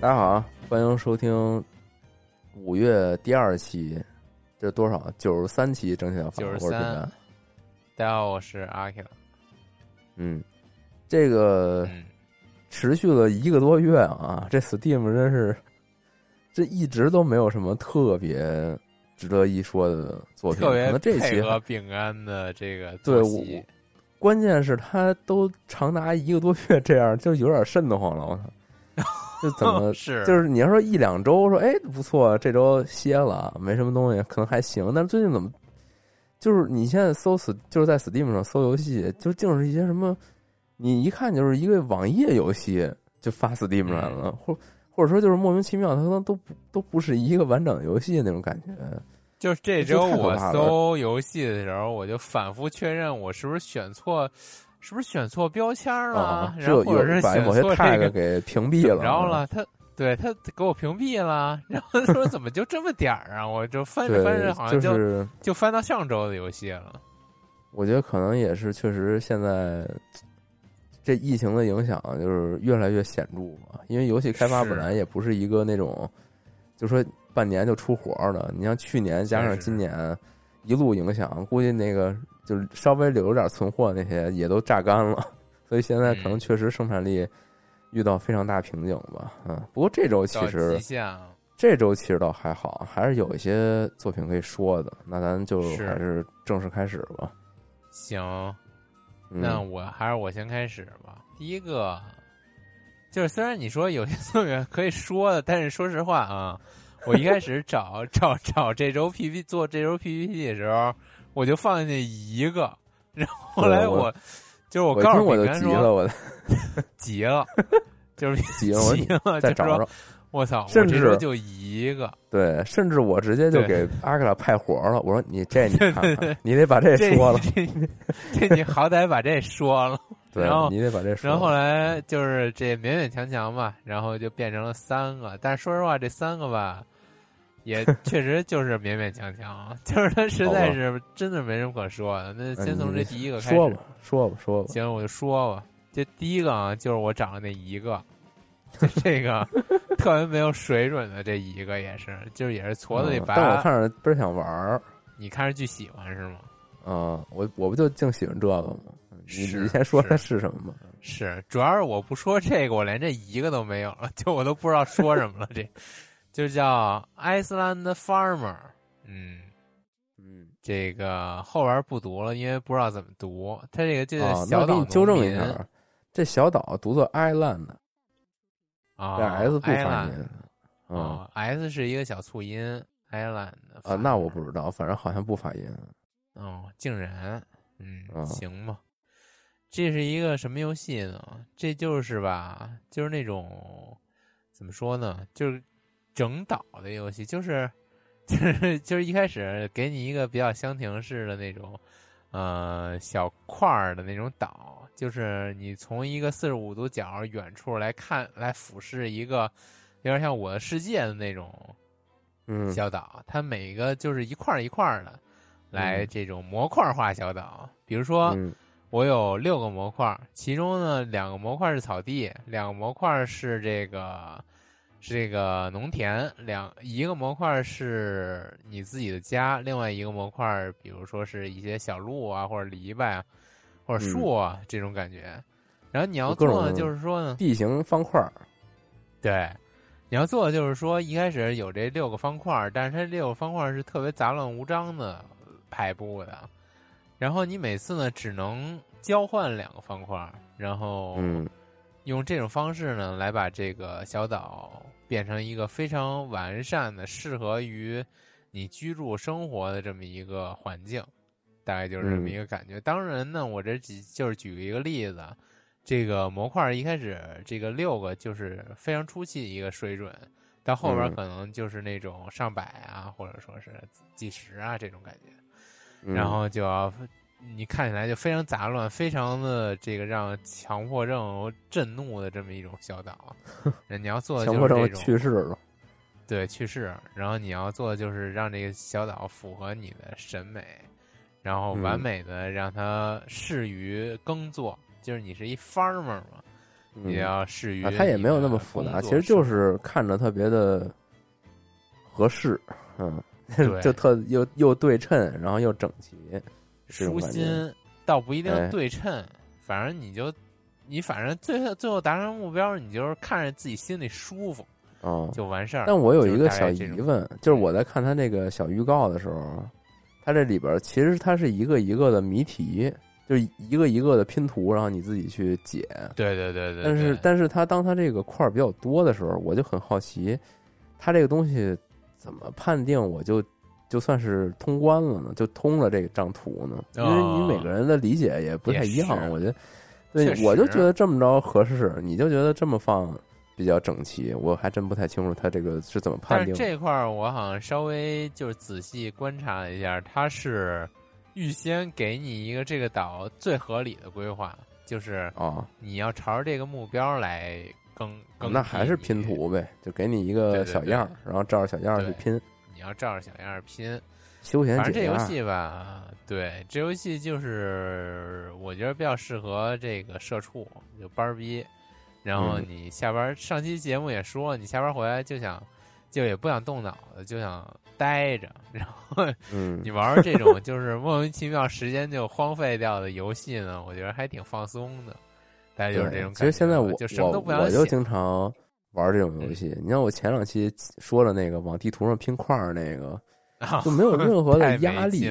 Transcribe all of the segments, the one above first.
大家好，欢迎收听五月第二期，这是多少？九十三期蒸汽疗法，九十我是饼干三。大家好，我是阿 Q。嗯，这个嗯，持续了一个多月啊，这 Steam 真是这一直都没有什么特别值得一说的作品，可特别能这期和饼干的这个对关键是它都长达一个多月这样，就有点瘆得慌了。我操，这怎么 是就是你要说一两周说哎不错，这周歇了，没什么东西，可能还行。但是最近怎么，就是你现在搜死就是在 Steam 上搜游戏，就净是一些什么，你一看就是一个网页游戏就发 Steam 上来了，或或者说就是莫名其妙，它都都不都不是一个完整的游戏那种感觉。就是这周我搜游戏的时候，我就反复确认我是不是选错，是不是选错标签了，啊，然后或者是把某些错这 tag 个给屏蔽了，然后了？他对他给我屏蔽了，然后他说怎么就这么点儿啊？我就翻着，翻着，好像就就是就翻到上周的游戏了。我觉得可能也是，确实现在这疫情的影响就是越来越显著嘛。因为游戏开发本来也不是一个那种，就说半年就出活的。你像去年加上是是今年一路影响，估计那个就是稍微留着点存货那些也都榨干了。所以现在可能嗯确实生产力遇到非常大瓶颈吧。嗯，不过这周其实这周其实倒还好，还是有一些作品可以说的。那咱就还是正式开始吧。行，嗯、那我还是我先开始吧。第一个就是虽然你说有些作品可以说的，但是说实话啊，我一开始找找找这周 PPT 做这周 PPT 的时候，我就放进去一个，然后后来我我就是我我一告诉听我就 急了，我急了，就是急了，急了，再找找。我操，我甚至这周就一个，对，甚至我直接就给阿克拉派活了。我说你这你看看，你得把这这说了，这这你好歹把这说了。对然后，你得把这说。然后后来就是这勉勉强强吧，然后就变成了三个。但是说实话，这三个吧，也 确实就是勉勉强强，就是他实在是真的没什么可说的。那先从这第一个开始，说吧，说吧，说吧。行，我就说吧。这第一个啊，就是我长的那一个，就这个特别没有水准的这一个也是，就是也是矬子里拔。嗯但我看着倍儿想玩儿。你看着巨喜欢是吗？嗯，我我不就净喜欢这个吗？你你先说是它是什么吧。是，主要是我不说这个，我连这一个都没有了，就我都不知道说什么了。这就叫 Iceland Farmer，嗯，嗯，这个后边不读了，因为不知道怎么读。它这个就是小岛我给你纠正一下，这小岛读作 Island，啊这 S 不发音。嗯哦，S 是一个小促音，Island 啊，那我不知道，反正好像不发音。哦，竟然，嗯，啊行吧。这是一个什么游戏呢？这就是吧，就是那种怎么说呢，就是整岛的游戏，就是 就是就是一开始给你一个比较箱庭式的那种呃小块儿的那种岛，就是你从一个四十五度角远处来看，来俯视一个有点像我的世界的那种嗯，小岛，它每个就是一块儿一块儿的来嗯。这种模块化小岛。比如说，嗯我有六个模块，其中呢两个模块是草地，两个模块是这个是这个农田两一个模块是你自己的家，另外一个模块，比如说是一些小路啊，或者篱笆啊，或者树啊、这种感觉。然后你要做的，就是说呢，地形方块儿，对，你要做的就是说，一开始有这六个方块儿，但是它六个方块儿是特别杂乱无章的排布的，然后你每次呢只能交换两个方块儿，然后嗯用这种方式呢来把这个小岛变成一个非常完善的、适合于你居住生活的这么一个环境，大概就是这么一个感觉。当然呢，我这举就是举一个例子啊。这个模块一开始这个六个就是非常初期的一个水准，到后边嗯可能就是那种上百啊，或者说是几十啊这种感觉，嗯然后就要你看起来就非常杂乱，非常的这个让强迫症震怒的这么一种小岛。你要做的强迫症就是这种。去世了，对去世，然后你要做的就是让这个小岛符合你的审美，然后完嗯美的让它适于耕作。就是你是一 farmer 嘛，你也要适于、啊，它也没有那么复杂，其实就是看着特别的合适，嗯，对 就特又又对称，然后又整齐，舒心，倒不一定哎对称，反正你就你反正最后最后达成目标，你就是看着自己心里舒服哦。就完事儿。但我有一个小疑问，就是我在看他那个小预告的时候，他这里边其实它是一个一个的谜题，就是一个一个的拼图，然后你自己去解。对对对对，但是但是它当它这个块儿比较多的时候，我就很好奇，它这个东西怎么判定我就就算是通关了呢？就通了这张图呢？因为你每个人的理解也不太一样我觉得，对我就觉得这么着合适，你就觉得这么放比较整齐，我还真不太清楚他这个是怎么判定。但是这块儿我好像稍微就是仔细观察了一下，它是预先给你一个这个岛最合理的规划，就是啊，你要朝着这个目标来更更。那还是拼，图呗，就给你一个小样儿，然后照着小样儿去拼，你要照着小样儿拼。休闲反正这。游戏吧，对，这游戏就是我觉得比较适合这个社畜，就班儿逼。然后嗯你下班，上期节目也说，你下班回来就想，就也不想动脑子，就想待着。然后嗯 你玩儿这种就是莫名其妙时间就荒废掉的游戏呢，我觉得还挺放松的。大家就是这种感觉。其实现在我我我就经常玩这种游戏。你像我前两期说的那个往地图上拼块儿那个，啊就没有任何的压力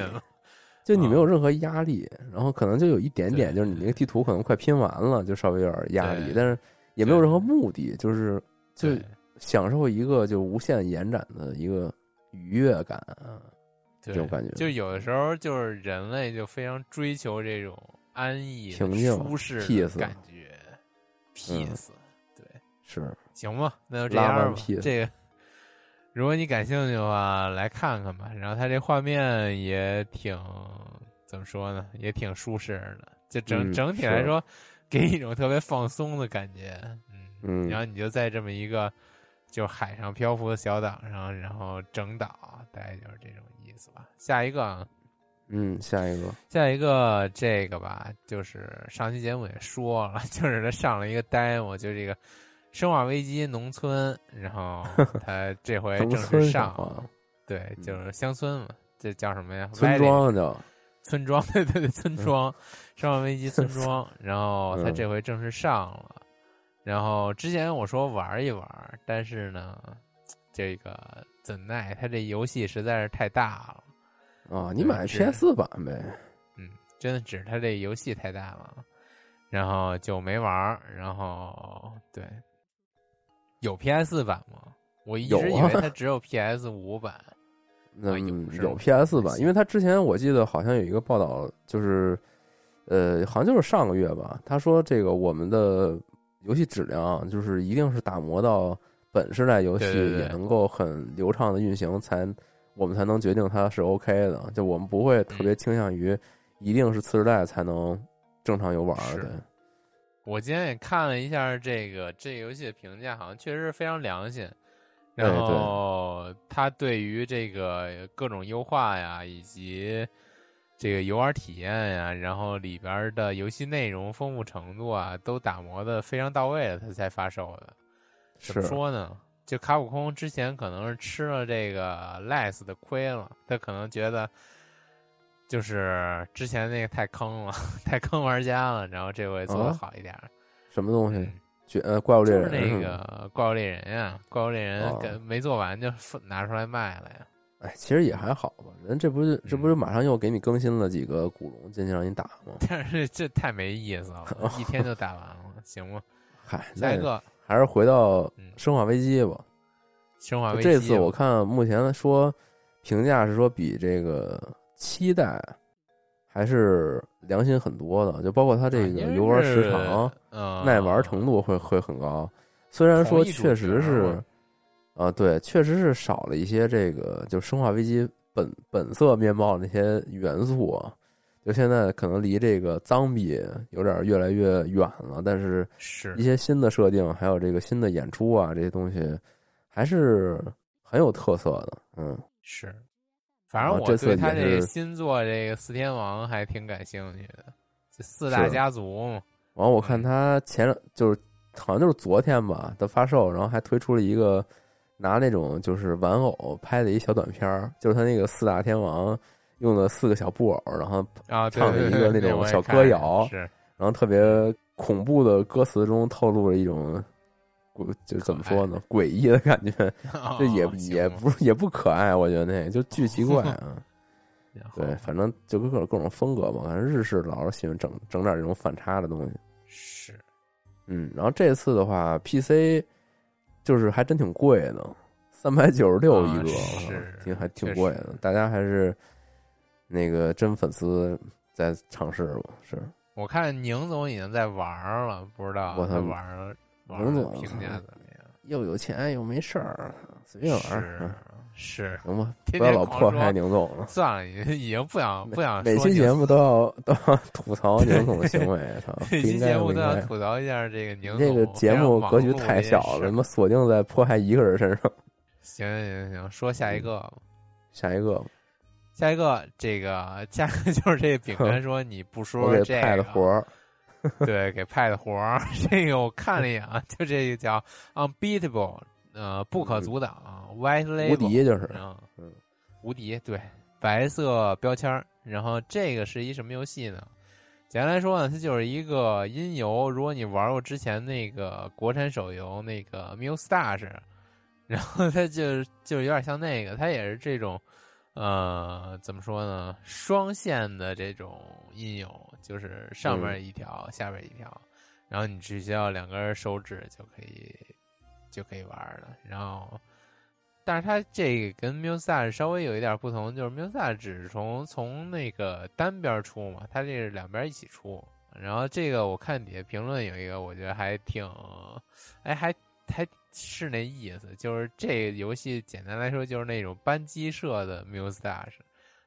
就你啊没有任何压力，然后可能就有一点点，就是你那个地图可能快拼完了，就稍微有点压力，但是也没有任何目的，就是就享受一个就无限延展的一个愉悦感啊，这种感觉就有的时候就是人类就非常追求这种安逸、平静舒适的感觉，peace、对，是行吧，那就这样吧。这个，如果你感兴趣的话，来看看吧。然后它这画面也挺怎么说呢，也挺舒适的。就整、嗯整体来说，给你一种特别放松的感觉。嗯，嗯然后你就在这么一个就海上漂浮的小岛上，然后整岛，大概就是这种意思吧。下一个啊。嗯，下一个。下一个这个吧，就是上期节目也说了，就是他上了一个 demo，就这个《生化危机》农村，然后 他这回正式上对，就是乡村嘛，这叫什么呀？村庄叫。村庄，对对对，村庄，生化危机》村庄，然后他嗯这回正式上了，然后之前我说玩一玩，但是呢，这个怎奈他这游戏实在是太大了。啊，你买 PS 版呗，嗯，真的只是它这游戏太大了，然后就没玩儿。然后对，有 PS 版吗？我一直以为啊它只有 PS 五版。那啊有 PS 版，因为它之前我记得好像有一个报道，就是呃，好像就是上个月吧，他说这个我们的游戏质量就是一定是打磨到本世代游戏也能够很流畅的运行，才我们才能决定它是 OK 的。就我们不会特别嗯倾向于一定是次世代才能正常游玩是的。我今天也看了一下这个这个游戏的评价，好像确实非常良心。然后它对于这个各种优化呀，以及这个游玩体验呀，然后里边的游戏内容丰富程度啊，都打磨的非常到位了，它才发售的。怎么说呢？就卡普空之前可能是吃了这个 less 的亏了，他可能觉得就是之前那个太坑了，太坑玩家了，然后这回做的好一点。什么东西？嗯绝呃怪物猎就是人那个怪物猎人呀，怪物猎人哦跟没做完就拿出来卖了呀。哎，其实也还好吧。人这不是这嗯不是马上又给你更新了几个古龙进去让你打吗？但是这太没意思了，一天就打完了，行吗？嗨，那下一个还是回到嗯生化危机吧。生化危机，这次我看目前说评价是说比这个七代还是良心很多的，就包括它这个游玩时长、呃耐玩程度会会很高。虽然说确实是，啊，对，确实是少了一些这个就生化危机本本色面貌的那些元素啊。就现在可能离这个脏比有点越来越远了，但是是一些新的设定，还有这个新的演出啊，这些东西还是很有特色的。嗯，是，反正我对他这个新作这个四天王还挺感兴趣的，这四大家族嘛，完我看他前就是好像就是昨天吧他发售，然后还推出了一个拿那种就是玩偶拍的一小短片儿，就是他那个四大天王用了四个小布偶，然后唱了一个那种小歌谣是然后特别恐怖的歌词中透露了一种。就怎么说呢？诡异的感觉，这也哦也行不也不可爱，我觉得那就巨奇怪 啊。对，反正就各种各种风格吧。反正日式老是喜欢整整点这种反差的东西。是嗯，然后这次的话，PC 就是还真挺贵的，三百九十六一个，啊是挺还挺贵的。大家还是那个真粉丝在尝试吧。是，我看宁总已经在玩了，不知道我操他玩儿玩宁总评价怎么样？又有钱又没事儿，随便玩。是行吧，天不要老迫害宁总了。算了，已经已经不想不想每期节目都要都要吐槽 宁总的行为，操，每期节目都要该。吐槽一下这个宁总你这个节目格局太小了，他妈锁定在迫害一个人身上。行行行行，说下一个吧。下一个，下一个，这个下一个 就是这个饼 干说你不说给这个，派的活儿，对，给派的活儿。这个我看了一眼啊，就这个叫 unbeatable，呃，不可阻挡，white label，无敌就是。嗯嗯，无敌，对，白色标签儿。然后这个是一什么游戏呢？简单来说呢，它就是一个音游。如果你玩过之前那个国产手游那个 Mustache，然后它就就有点像那个，它也是这种，呃，怎么说呢？双线的这种音游，就是上面一条，下边一条，然后你只需要两根手指就可以就可以玩了。然后。但是它这个跟 Musa 稍微有一点不同，就是 Musa 只是从从那个单边出嘛，它这是两边一起出。然后这个我看底下评论有一个，我觉得还挺，哎，还还是那意思，就是这个游戏简单来说就是那种扳机社的 Mustache，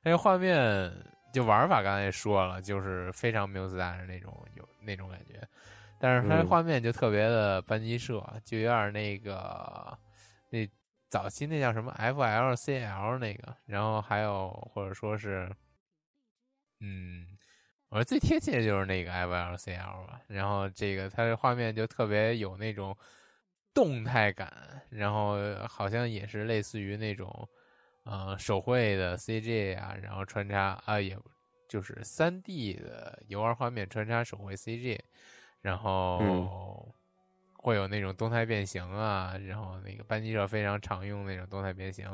那个画面就玩法刚才也说了，就是非常 musdash 那种有那种感觉，但是它嗯画面就特别的扳机社，就有点那个那。早期那叫什么 FLCL 那个，然后还有或者说是，嗯，我说最贴切的就是那个 FLCL 吧。然后这个它的画面就特别有那种动态感，然后好像也是类似于那种呃手绘的 CG 啊，然后穿插啊，也就是三 D 的游玩画面穿插手绘 CG，然后。嗯会有那种动态变形啊，然后那个班级社非常常用那种动态变形，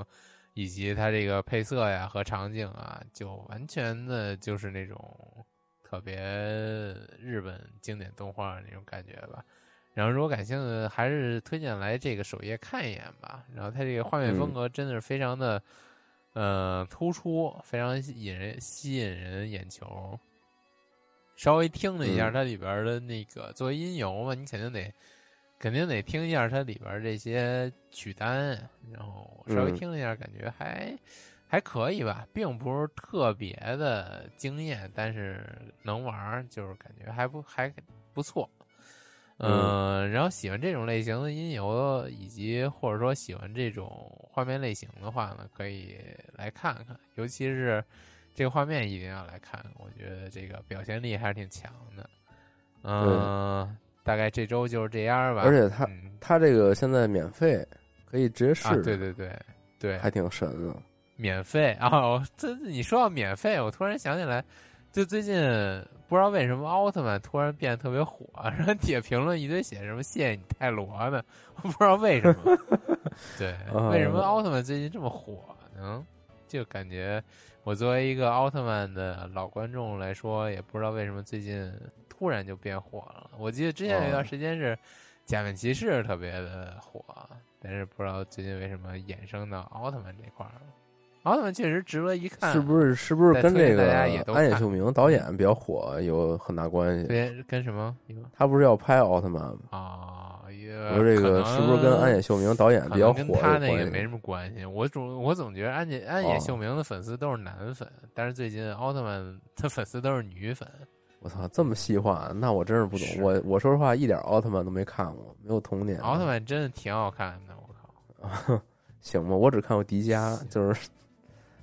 以及它这个配色呀和场景啊，就完全的就是那种特别日本经典动画那种感觉吧。然后如果感兴趣，还是推荐来这个首页看一眼吧。然后它这个画面风格真的是非常的，呃，突出，非常引人吸引人眼球。稍微听了一下它里边的那个作为音游嘛，你肯定得。肯定得听一下它里边这些曲单，然后稍微听了一下，感觉还、嗯、还可以吧，并不是特别的惊艳，但是能玩，就是感觉还不还不错。嗯、呃，然后喜欢这种类型的音游，以及或者说喜欢这种画面类型的话呢，可以来看看，尤其是这个画面一定要来看，我觉得这个表现力还是挺强的。嗯、呃。大概这周就是这样吧。而且它嗯、它这个现在免费，可以直接试啊，对对对对，还挺神的。免费哦，这你说到免费，我突然想起来，就最近不知道为什么奥特曼突然变得特别火，然后底下评论一堆写什么谢谢你泰罗的，我不知道为什么。对，啊为什么奥特曼最近这么火呢？就感觉我作为一个奥特曼的老观众来说，也不知道为什么最近突然就变火了。我记得之前有一段时间是假面骑士特别的火，但是不知道最近为什么衍生到奥特曼这块儿了。奥特曼确实值得一看，是不是是不是跟这个安野秀明导演比较火有很大关系？对跟什么他不是要拍奥特曼吗？啊？也我说这个是不是跟安野秀明导演比较火跟他？那个没什么关系。我总我总觉得安野安野哦秀明的粉丝都是男粉，但是最近奥特曼他粉丝都是女粉。我操，这么细化，那我真是不懂。我我说实话，一点奥特曼都没看过，没有童年。奥特曼真的挺好看的，我靠！行吧，我只看过迪迦，就是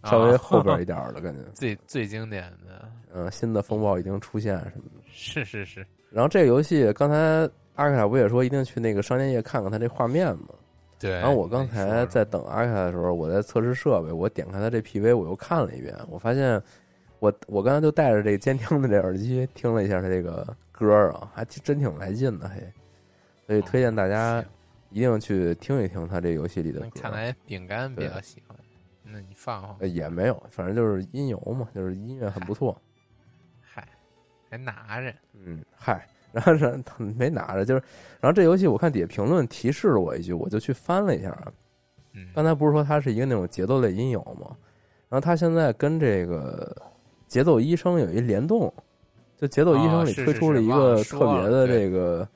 稍微啊 后边一点儿的感觉。最最经典的，嗯，新的风暴已经出现什么的。是是是，然后这个游戏，刚才阿卡不也说一定去那个商店页看看它这画面吗？对。然后我刚才在等阿卡的时候，我在测试设备，我点开它这 PV，我又看了一遍，我发现我我刚才就带着这监听的这耳机听了一下它这个歌儿啊，还真挺来劲的，嘿，所以推荐大家一定去听一听它这游戏里的歌。看来饼干比较喜欢，那你放放呃，也没有，反正就是音游嘛，就是音乐很不错。嗨，还拿着，嗯，嗨，然后是没拿着，就是，然后这游戏我看底下评论提示了我一句，我就去翻了一下啊。嗯，刚才不是说它是一个那种节奏类音游吗？然后它现在跟这个节奏医生有一联动，就节奏医生里哦是推出了一是是忘个了说了特别的对这个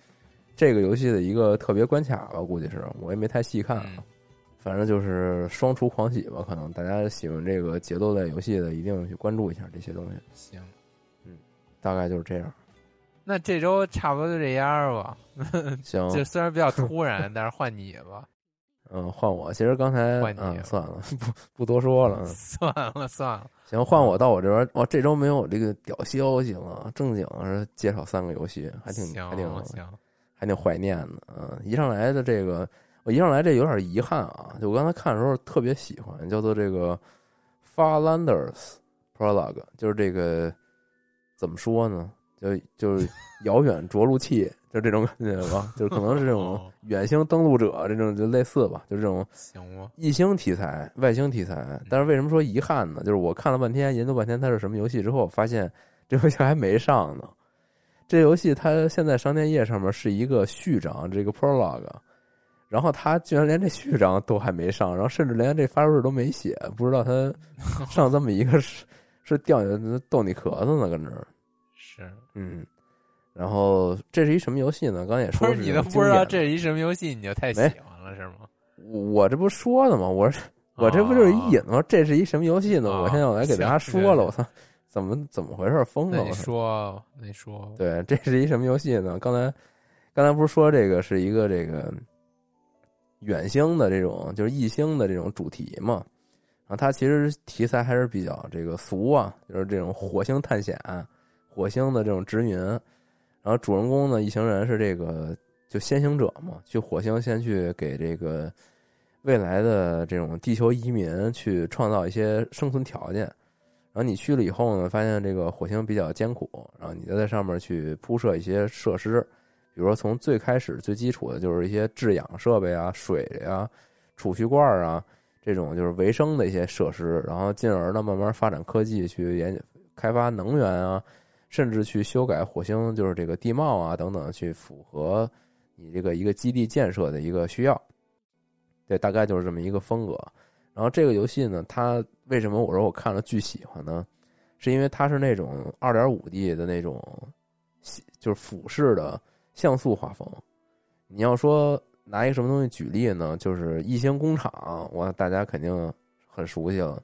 这个游戏的一个特别关卡吧，估计是我也没太细看啊。嗯反正就是双厨狂喜吧，可能大家喜欢这个节奏类游戏的，一定去关注一下这些东西。行，嗯大概就是这样。那这周差不多就这样吧。行，就虽然比较突然，但是换你吧。嗯，换我。其实刚才换你嗯，算了，不不多说了。嗯 算了算了，行，换我到我这边。哇，这周没有这个屌消息了，正经是介绍三个游戏，还挺还挺，还挺怀念的。嗯，一上来的这个，我一上来这有点遗憾啊。就我刚才看的时候特别喜欢，叫做这个 Farlanders Prologue，就是这个怎么说呢？就就是遥远着陆器，就这种感觉吧。就是可能是这种哦远星登陆者这种，就类似吧，就这种？异星题材、外星题材。但是为什么说遗憾呢？就是我看了半天，研究半天它是什么游戏之后，发现这游戏还没上呢。这游戏它现在商店页上面是一个序章，这个 prologue，然后他居然连这序章都还没上，然后甚至连这发售日都没写，不知道他 上这么一个是是掉你逗你壳子呢，跟这儿。是，嗯，然后这是一什么游戏呢？刚才也不说是你都不知道这是一什么游戏，你就太喜欢了是吗？我我这不说的吗？我是我这不就是一引子吗？这是一什么游戏呢？哦我现在我来给大家说了，我操，怎么怎么回事？疯了！那你！说，那你说，对，这是一什么游戏呢？刚才刚才不是说这个是一个这个远星的这种就是异星的这种主题嘛？然后它其实题材还是比较这个俗啊，就是这种火星探险、火星的这种殖民。然后主人公呢，一行人是这个就先行者嘛，去火星先去给这个未来的这种地球移民去创造一些生存条件。然后你去了以后呢，发现这个火星比较艰苦，然后你就在上面去铺设一些设施，比如说从最开始最基础的就是一些制氧设备啊、水呀、储蓄罐啊这种就是维生的一些设施，然后进而呢慢慢发展科技去研开发能源啊，甚至去修改火星就是这个地貌啊等等，去符合你这个一个基地建设的一个需要。对，大概就是这么一个风格。然后这个游戏呢，它为什么我说我看了巨喜欢呢？是因为它是那种二点五 D 的那种，就是俯视的像素画风。你要说拿一个什么东西举例呢？就是《异星工厂》，我大家肯定很熟悉了。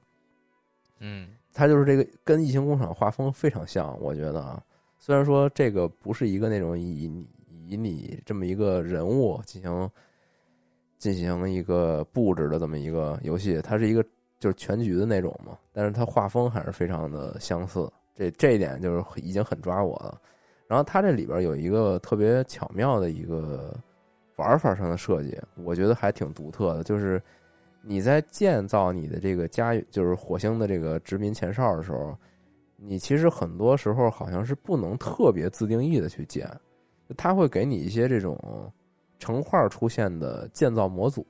嗯，它就是这个跟《异形工厂》画风非常像，我觉得啊，虽然说这个不是一个那种以你以你这么一个人物进行进行一个布置的这么一个游戏，它是一个就是全局的那种嘛，但是它画风还是非常的相似，这这一点就是已经很抓我了。然后它这里边有一个特别巧妙的一个玩法上的设计，我觉得还挺独特的。就是你在建造你的这个家，就是火星的这个殖民前哨的时候，你其实很多时候好像是不能特别自定义的去建，它会给你一些这种成块出现的建造模组，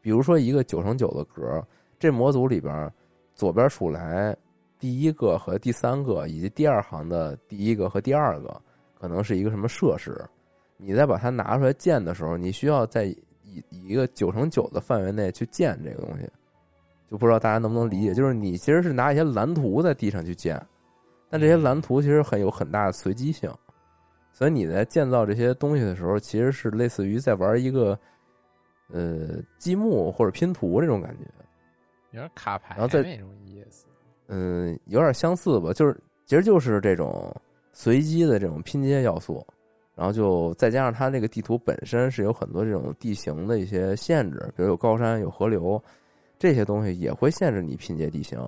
比如说一个九乘九的格，这模组里边左边数来第一个和第三个以及第二行的第一个和第二个可能是一个什么设施。你再把它拿出来建的时候，你需要在以以一个九乘九的范围内去建这个东西，就不知道大家能不能理解。就是你其实是拿一些蓝图在地上去建，但这些蓝图其实很有很大的随机性，所以你在建造这些东西的时候，其实是类似于在玩一个呃积木或者拼图这种感觉，有点卡牌然后再那种意思。嗯，有点相似吧，就是其实就是这种随机的这种拼接要素。然后就再加上它这个地图本身是有很多这种地形的一些限制，比如有高山、有河流，这些东西也会限制你拼接地形。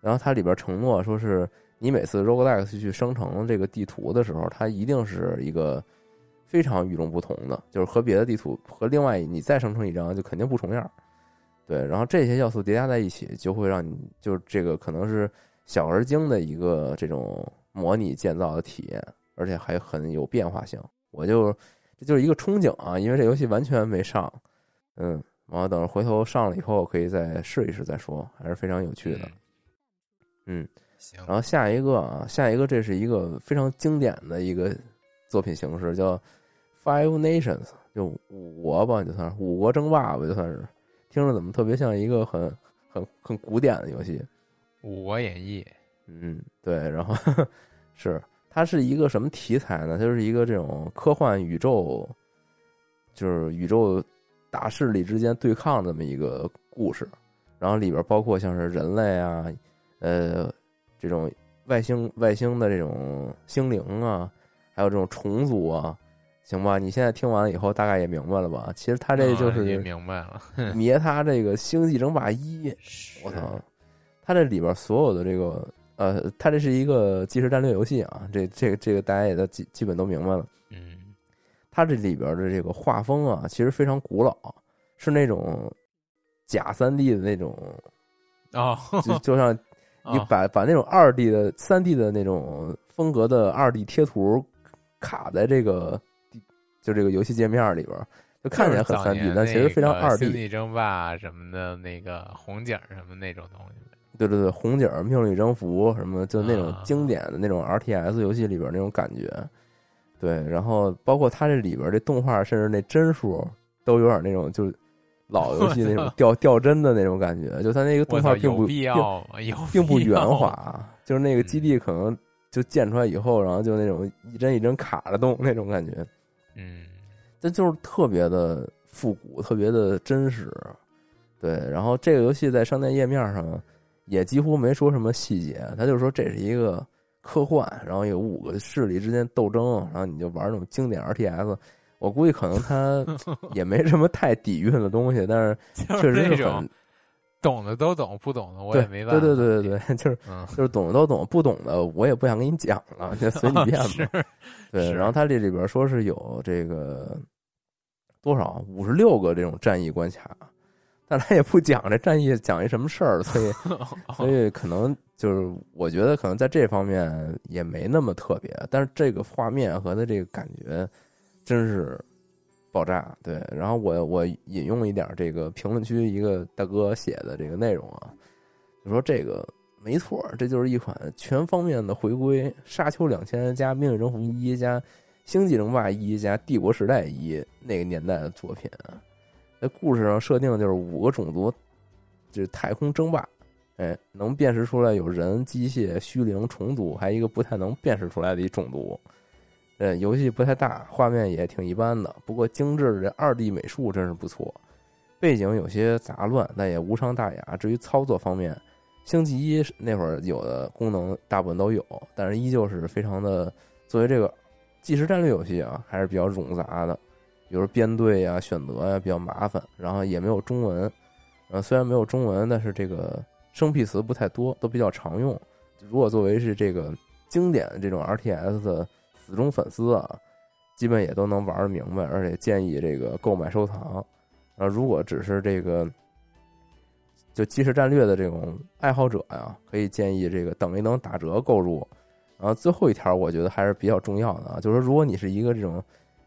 然后它里边承诺说是你每次 roguelike 去生成这个地图的时候，它一定是一个非常与众不同的，就是和别的地图和另外你再生成一张就肯定不重样。对，然后这些要素叠加在一起，就会让你就是这个可能是小而精的一个这种模拟建造的体验。而且还很有变化性，我就这就是一个憧憬啊，因为这游戏完全没上，嗯，然后等回头上了以后可以再试一试再说，还是非常有趣的，嗯，行，然后下一个啊，下一个这是一个非常经典的一个作品形式，叫 Five Nations，就五国吧，就算是五国争霸吧，就算是，听着怎么特别像一个很很很古典的游戏，《五国演义》，嗯，对，然后是。它是一个什么题材呢？它就是一个这种科幻宇宙，就是宇宙大势力之间对抗这么一个故事。然后里边包括像是人类啊，呃，这种外星外星的这种精灵啊，还有这种虫族啊，行吧？你现在听完了以后，大概也明白了吧？其实他这就是明白了，灭他这个星际争霸一，我操！他这里边所有的这个。呃，他这是一个即时战略游戏啊，这这个这个大家也都基基本都明白了。嗯，他这里边的这个画风啊，其实非常古老，是那种假三 D 的那种啊，就就像 你把把那种二 D 的三 D 的那种风格的二 D 贴图卡在这个就这个游戏界面里边，就看起来很三 D，但其实非常二 D。星际争霸什么的那个红警什么那种东西。对对对，红警、命令征服什么，就那种经典的那种 R T S 游戏里边那种感觉。对，然后包括它这里边这动画，甚至那帧数都有点那种就老游戏那种掉掉帧的那种感觉。就它那个动画并不并并不圆滑，就是那个基地可能就建出来以后，然后就那种一帧一帧卡着动那种感觉。嗯，这就是特别的复古，特别的真实。对，然后这个游戏在商店页面上。也几乎没说什么细节，他就说这是一个科幻，然后有五个势力之间斗争，然后你就玩那种经典 R T S。我估计可能他 也没什么太底蕴的东西，但是确实是很懂的都懂，不懂的我也没办法。对对对对对，就是就是懂的都懂，不懂的我也不想跟你讲了，就随你便吧。对，然后他这里边说是有这个多少五十六个这种战役关卡。但他也不讲这战役讲一什么事儿，所以 所以可能就是我觉得可能在这方面也没那么特别，但是这个画面和他这个感觉真是爆炸。对，然后我我引用一点这个评论区一个大哥写的这个内容啊，就说这个没错，这就是一款全方面的回归，《沙丘两千》加《命运征服一》加《星际争霸一》加《帝国时代一》那个年代的作品。在故事上设定就是五个种族，就是太空争霸，哎，能辨识出来有人、机械、虚灵、虫族，还有一个不太能辨识出来的一种族。呃，游戏不太大，画面也挺一般的，不过精致的这二 D 美术真是不错。背景有些杂乱，但也无伤大雅。至于操作方面，星际一那会儿有的功能大部分都有，但是依旧是非常的作为这个即时战略游戏啊，还是比较冗杂的。比如编队呀、选择呀比较麻烦，然后也没有中文，呃，虽然没有中文，但是这个生僻词不太多，都比较常用。如果作为是这个经典的这种 R T S 的死忠粉丝啊，基本也都能玩的明白，而且建议这个购买收藏。啊，如果只是这个就即时战略的这种爱好者呀，可以建议这个等一等打折购入。然后最后一条，我觉得还是比较重要的啊，就是说，如果你是一个这种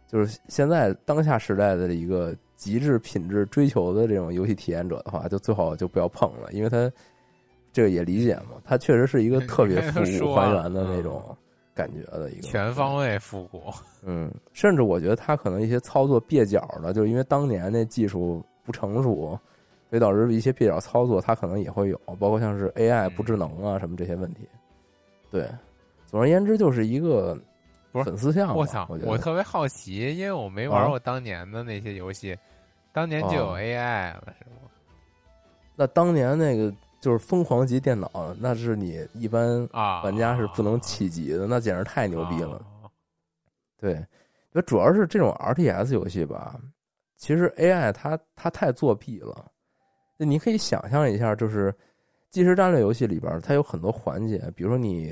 就是现在当下时代的一个极致品质追求的这种游戏体验者的话，就最好就不要碰了，因为它这个也理解嘛，它确实是一个 特别复古还原的那种感觉的一个全方位复古。嗯，甚至我觉得它可能一些操作蹩脚的，就是因为当年那技术不成熟，所以导致一些蹩脚操作，它可能也会有，包括像是 AI 不智能啊什么这些问题。对，总而言之，就是一个。不是粉丝向，我操！我我特别好奇，因为我没玩过当年的那些游戏，当年就有 AI 了，是吗？那当年那个就是疯狂级电脑，那是你一般啊玩家是不能企及的，那简直太牛逼了。对，那主要是这种 RTS 游戏吧，其实 AI 它它太作弊了。那你可以想象一下，就是即时战略游戏里边，它有很多环节，比如说你，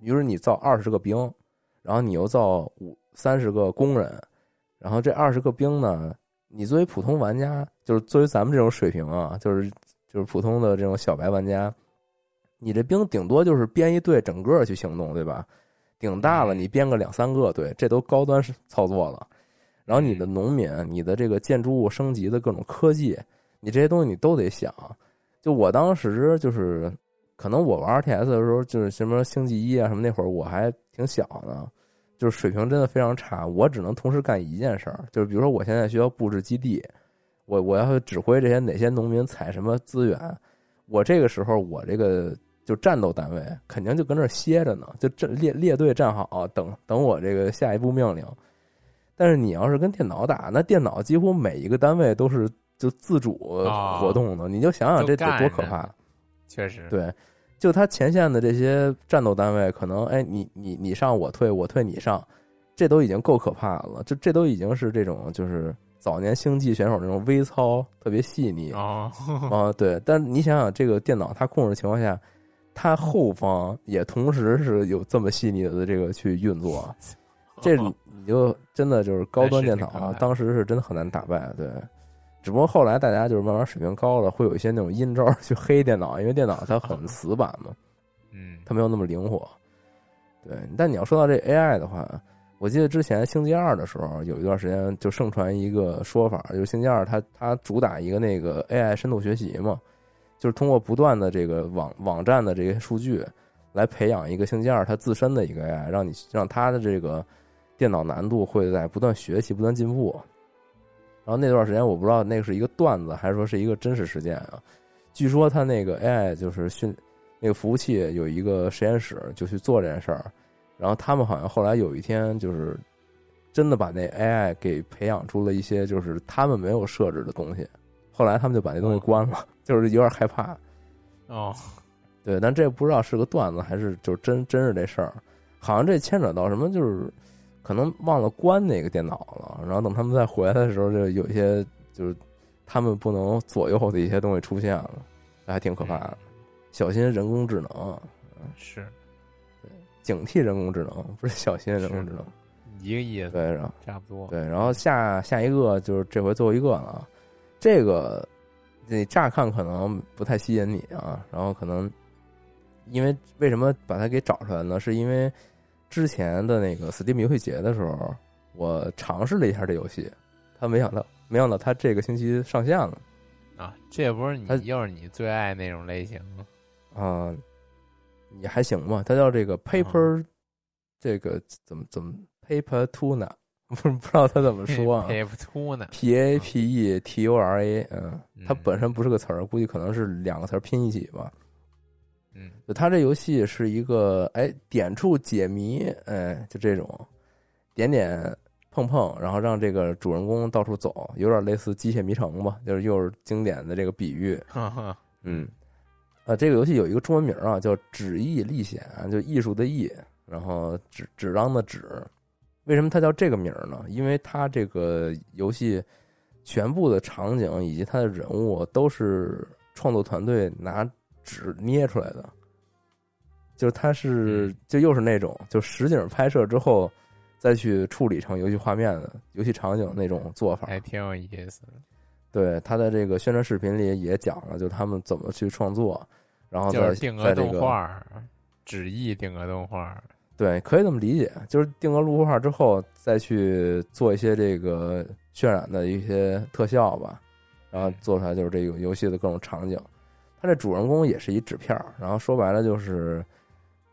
比如说你造二十个兵。然后你又造五三十个工人，然后这二十个兵呢，你作为普通玩家，就是作为咱们这种水平啊，就是就是普通的这种小白玩家，你这兵顶多就是编一队整个去行动，对吧？顶大了你编个两三个队，这都高端操作了。然后你的农民，你的这个建筑物升级的各种科技，你这些东西你都得想。就我当时就是，可能我玩 RTS 的时候，就是什么星际一啊什么那会儿我还挺小呢。就是水平真的非常差，我只能同时干一件事儿，就是比如说我现在需要布置基地，我我要指挥这些哪些农民采什么资源，我这个时候我这个就战斗单位肯定就跟这歇着呢，就列列列队站好，等等我这个下一步命令。但是你要是跟电脑打，那电脑几乎每一个单位都是就自主活动的，你就想想这得多可怕，确实对。就他前线的这些战斗单位，可能哎，你你你上我退，我退你上，这都已经够可怕了。就这都已经是这种就是早年星际选手那种微操，特别细腻啊 啊！对，但你想想，这个电脑它控制的情况下，它后方也同时是有这么细腻的这个去运作，这你就真的就是高端电脑啊，当时是真的很难打败，对。只不过后来大家就是慢慢水平高了，会有一些那种阴招去黑电脑，因为电脑它很死板嘛，嗯，它没有那么灵活。对，但你要说到这 AI 的话，我记得之前星际二的时候有一段时间就盛传一个说法，就是星际二它它主打一个那个 AI 深度学习嘛，就是通过不断的这个网网站的这些数据来培养一个星际二它自身的一个 AI，让你让它的这个电脑难度会在不断学习、不断进步。然后那段时间我不知道那个是一个段子还是说是一个真实事件啊？据说它那个 AI 就是训那个服务器有一个实验室就去做这件事儿，然后他们好像后来有一天就是真的把那 AI 给培养出了一些就是他们没有设置的东西，后来他们就把那东西关了，就是有点害怕。哦，对，但这不知道是个段子还是就真真是这事儿，好像这牵扯到什么就是。可能忘了关那个电脑了，然后等他们再回来的时候，就有一些就是他们不能左右的一些东西出现了，还挺可怕的。小心人工智能，是，对，警惕人工智能，不是小心人工智能，一个意思，对，然后差不多，对，然后下下一个就是这回最后一个了，这个你乍看可能不太吸引你啊，然后可能因为为什么把它给找出来呢？是因为。之前的那个 Steam 游戏节的时候，我尝试了一下这游戏，他没想到，没想到他这个星期上线了啊！这也不是你又是你最爱那种类型啊，也还行吧。它叫这个 Paper，这个怎么怎么 Paper Tuna，不不知道他怎么说啊？Paper Tuna，P A P E T U R A，嗯，它本身不是个词儿，估计可能是两个词儿拼一起吧。嗯，就它这游戏是一个哎点触解谜，哎就这种点点碰碰，然后让这个主人公到处走，有点类似机械迷城吧，就是又是经典的这个比喻。嗯，啊，这个游戏有一个中文名啊，叫《纸艺历险》，就艺术的艺，然后纸纸张的纸。为什么它叫这个名呢？因为它这个游戏全部的场景以及它的人物都是创作团队拿。纸捏出来的，就是它是就又是那种就实景拍摄之后，再去处理成游戏画面的游戏场景那种做法。还挺有意思的。对，他在这个宣传视频里也讲了，就他们怎么去创作，然后在就是定格动画儿，旨意定格动画儿。对，可以这么理解，就是定格录画之后，再去做一些这个渲染的一些特效吧，然后做出来就是这个游戏的各种场景。他这主人公也是一纸片儿，然后说白了就是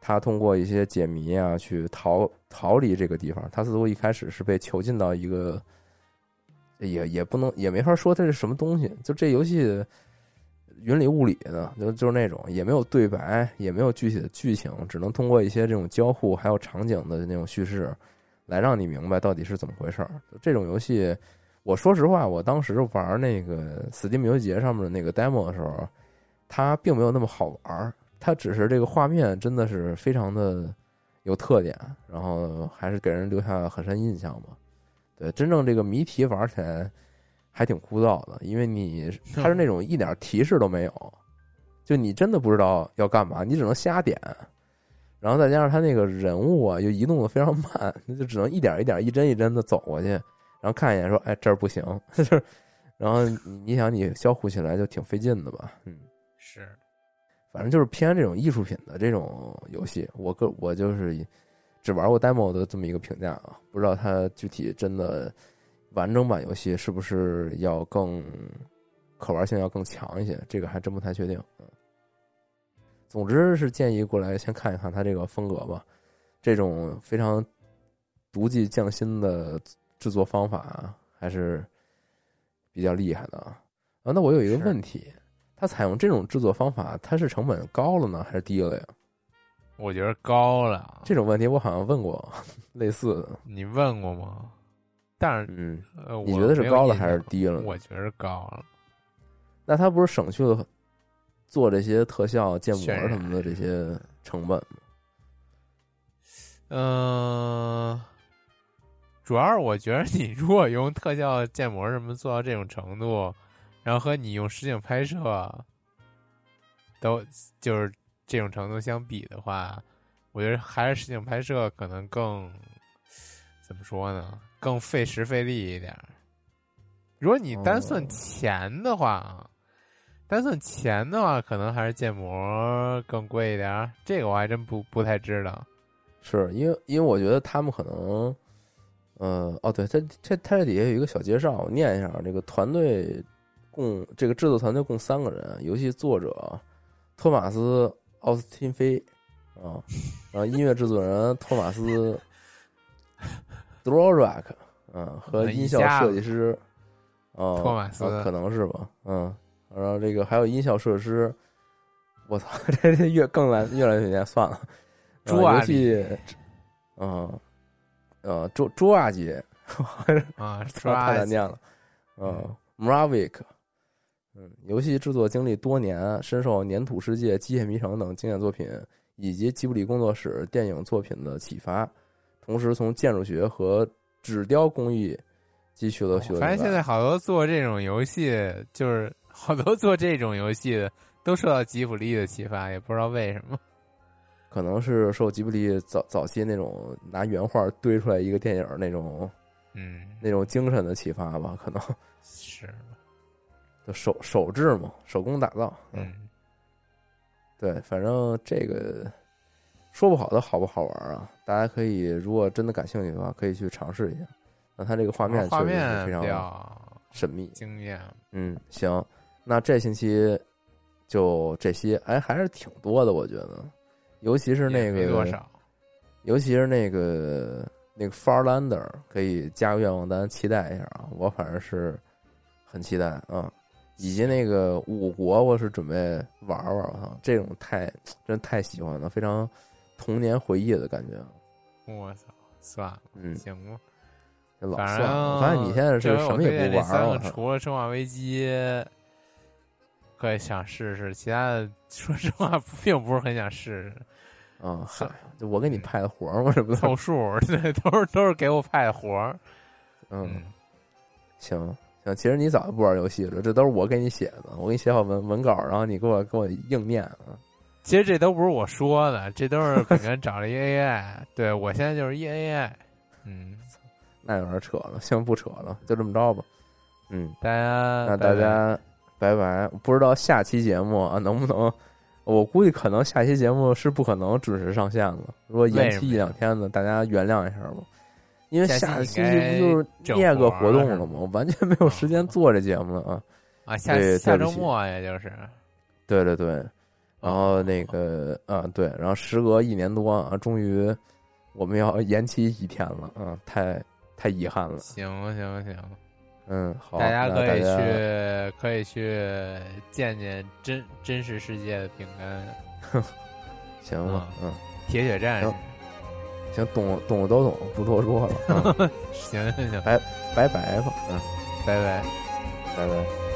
他通过一些解谜啊，去逃逃离这个地方。他似乎一开始是被囚禁到一个，也也不能也没法说它是什么东西，就这游戏云里雾里的，就就是那种也没有对白，也没有具体的剧情，只能通过一些这种交互还有场景的那种叙事，来让你明白到底是怎么回事儿。这种游戏，我说实话，我当时玩那个 Steam 游节上面的那个 demo 的时候，它并没有那么好玩儿，它只是这个画面真的是非常的有特点，然后还是给人留下了很深印象吧。对，真正这个谜题玩起来还挺枯燥的，因为你它是那种一点提示都没有，就你真的不知道要干嘛，你只能瞎点。然后再加上他那个人物啊，又移动的非常慢，那就只能一点一点、一帧一帧的走过去，然后看一眼说：“哎，这儿不行。”就是，然后你想你交互起来就挺费劲的吧？嗯，是，反正就是偏这种艺术品的这种游戏，我个我就是只玩过 demo 的这么一个评价啊，不知道它具体真的完整版游戏是不是要更可玩性要更强一些，这个还真不太确定。嗯，总之是建议过来先看一看它这个风格吧，这种非常独具匠心的制作方法还是比较厉害的啊。啊，那我有一个问题，它采用这种制作方法，它是成本高了呢，还是低了呀？我觉得高了。这种问题我好像问过类似的，你问过吗？但是，嗯，呃，你觉得是高了还是低了？我觉得高了。那他不是省去了做这些特效、建模什么的这些成本吗？嗯、主要是我觉得你 如果用特效建模什么做到这种程度，然后和你用实景拍摄都就是这种程度相比的话，我觉得还是实景拍摄可能更怎么说呢？更费时费力一点。如果你单算哦钱的话啊，单算钱的话，可能还是建模更贵一点。这个我还真不不太知道。是因为因为我觉得他们可能，呃，哦，对，它这它这底下有一个小介绍，我念一下，这个团队共这个制作团队共三个人，游戏作者托马斯·奥斯汀菲啊，然后音乐制作人托马斯 d r o r a k 嗯，和音效设计师啊，托马斯啊可能是吧，嗯，然后这个还有音效设计师，我操，这这越更来越来越难，算了。呃朱阿里游戏，嗯，呃，朱朱阿杰，啊，太难念了，嗯 m r a v i k 嗯，游戏制作经历多年，深受《粘土世界》《机械迷城》等经典作品以及吉卜力工作室电影作品的启发，同时从建筑学和纸雕工艺汲取了许多。反正现在好多做这种游戏，就是 好多做这种游戏的都受到吉卜力的启发，也不知道为什么。可能是受吉卜力早早期那种拿原画堆出来一个电影那种嗯，那种精神的启发吧，可能是，就手手制嘛，手工打造。嗯，对，反正这个说不好的好不好玩啊？大家可以如果真的感兴趣的话，可以去尝试一下。那它这个画面确画实是面非常神秘。惊艳。嗯，行，那这星期就这些，哎，还是挺多的，我觉得，尤其是那个，少，尤其是那个那个 Farlander，可以加个愿望单，期待一下啊！我反正是很期待啊。以及那个五国，我是准备玩玩，我操，这种太真太喜欢了，非常童年回忆的感觉。我操，算了，嗯，行吧。这老反算了，我发现你现在是什么也不玩儿，推荐这三个我操除了《生化危机》，可以想试试，其他的说实话 并不是很想试试。啊！嗨，就我给你派的活儿嘛，这不凑数，对，都是都是给我派的活儿。嗯，行行，其实你早就不玩游戏了，这都是我给你写的，我给你写好文文稿，然后你给我给我硬念啊。其实这都不是我说的，这都是本人找了一 AI。对我现在就是一 AI，嗯，那有点扯了，先，不扯了，就这么着吧。嗯，大家那大家拜拜。不知道下期节目啊能不能？我估计可能下期节目是不可能准时上线了。如果延期一两天的，大家原谅一下吧。因为下星期不就是那个活动了吗？我完全没有时间做这节目了啊！啊，下下周末也就是。对对对，然后那个啊，对，然后时隔一年多啊，终于我们要延期一天了啊，太太遗憾了。行行行，嗯，好，大家可以去可以去见见真真实世界的饼干。行了，嗯，铁血战士。行，懂懂的都懂，不多说了。行行行，拜拜拜吧，嗯，拜拜，拜拜。